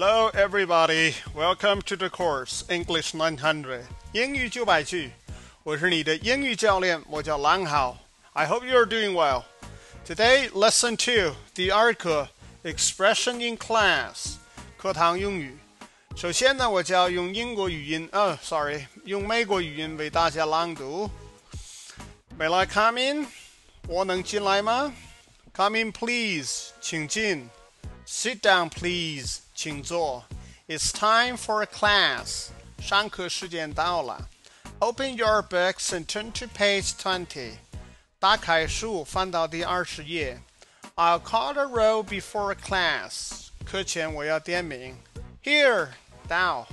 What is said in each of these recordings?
Hello, everybody. Welcome to the course English 900. 英语九百句，我是你的英语教练，我叫狼嚎。I hope you are doing well. Today, lesson two, the 二课 Expression in class，课堂用语。首先呢，我将用英国语音，呃、oh,，sorry，用美国语音为大家朗读。May I come in？我能进来吗？Come in, please. 请进。Sit down, please. 请坐。It's time for a class，上课时间到了。Open your books and turn to page twenty，打开书，翻到第二十页。I'll call the roll before class，课前我要点名。Here, now,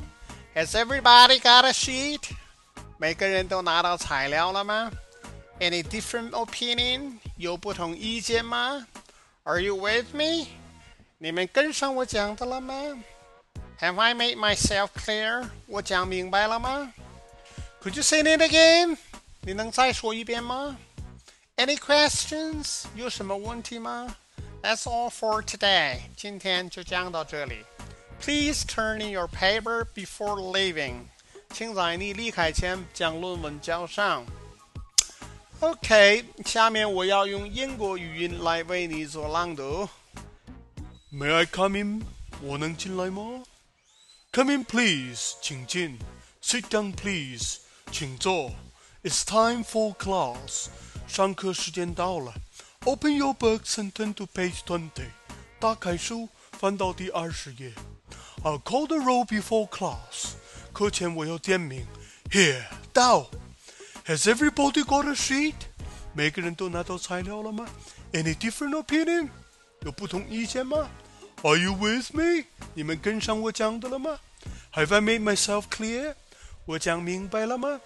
has everybody got a sheet？每个人都拿到材料了吗？Any different opinion？有不同意见吗？Are you with me？ 你们跟上我讲的了吗？Have I made myself clear？我讲明白了吗？Could you say it again？你能再说一遍吗？Any questions？有什么问题吗？That's all for today。今天就讲到这里。Please turn in your paper before leaving。请在你离开前将论文交上。OK，下面我要用英国语音来为你做朗读。May I come in？我能进来吗？Come in, please，请进。Sit down, please，请坐。It's time for class，上课时间到了。Open your books and turn to page twenty，打开书，翻到第二十页。I'll call the roll before class，课前我要点名。Here，到。Has everybody got a sheet？每个人都拿到材料了吗？Any different opinion？有不同意见吗 ？Are you with me？你们跟上我讲的了吗？Have I made myself clear？我讲明白了吗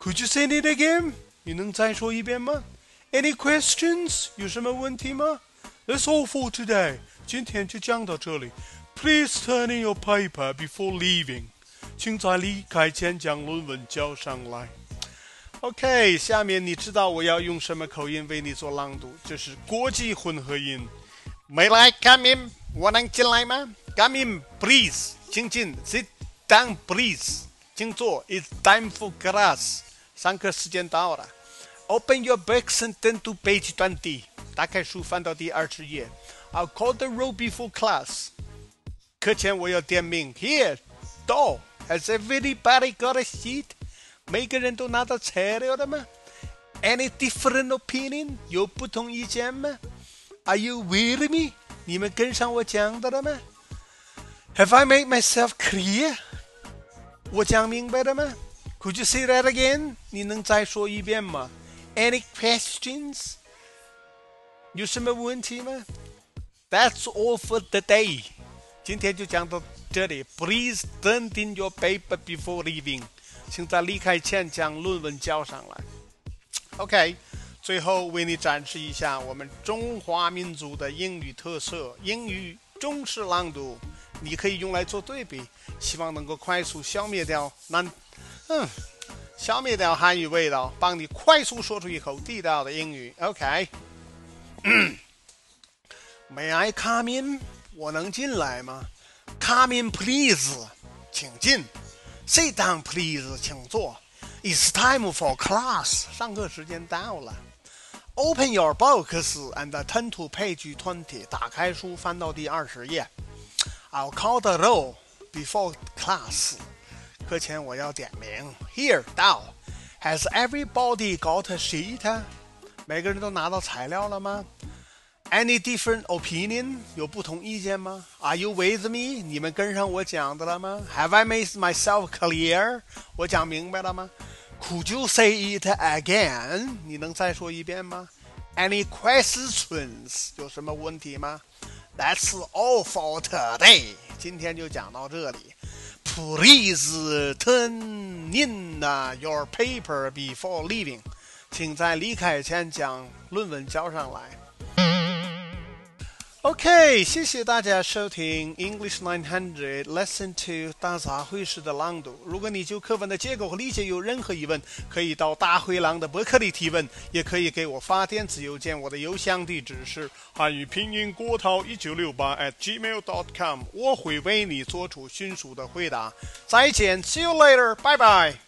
？Could you say it again？你能再说一遍吗？Any questions？有什么问题吗？That's all for today。今天就讲到这里。Please turn in your paper before leaving。请在离开前将论文交上来。OK，下面你知道我要用什么口音为你做朗读？这是国际混合音。May I come in？我能进来吗？Come in, please，请进。Sit down, please，请坐。It's time for class，上课时间到了。Open your books and turn to page twenty，打开书翻到第二十页。I'll call the roll before class，课前我要点名。Here，到。Has everybody got a seat？每个人都拿到材料了吗？Any different opinion？有不同意见吗 ？Are you with me？你们跟上我讲的了吗？Have I made myself clear？我讲明白了吗？Could you say that again？你能再说一遍吗？Any questions？有什么问题吗？That's all for today。今天就讲到这里。Please turn in your paper before leaving。请在离开前将论文交上来。OK， 最后为你展示一下我们中华民族的英语特色——英语中式朗读。你可以用来做对比，希望能够快速消灭掉难，嗯，消灭掉汉语味道，帮你快速说出一口地道的英语。OK，May I come in？我能进来吗？Come in, please，请进。Sit down, please，请坐。It's time for class，上课时间到了。Open your books and turn to page twenty，打开书翻到第二十页。I'll call the roll before class，课前我要点名。Here，到。Has everybody got a sheet？每个人都拿到材料了吗？Any different opinion？有不同意见吗？Are you with me？你们跟上我讲的了吗？Have I made myself clear？我讲明白了吗 ？Could you say it again？你能再说一遍吗？Any questions？有什么问题吗？That's all for today。今天就讲到这里。Please turn in your paper before leaving。请在离开前将论文交上来。OK，谢谢大家收听 English Nine Hundred Lesson to 大杂烩式的朗读。如果你就课文的结构和理解有任何疑问，可以到大灰狼的博客里提问，也可以给我发电子邮件。我的邮箱地址是汉语拼音郭涛一九六八 at gmail dot com 我会为你做出迅速的回答。再见，See you later，拜拜。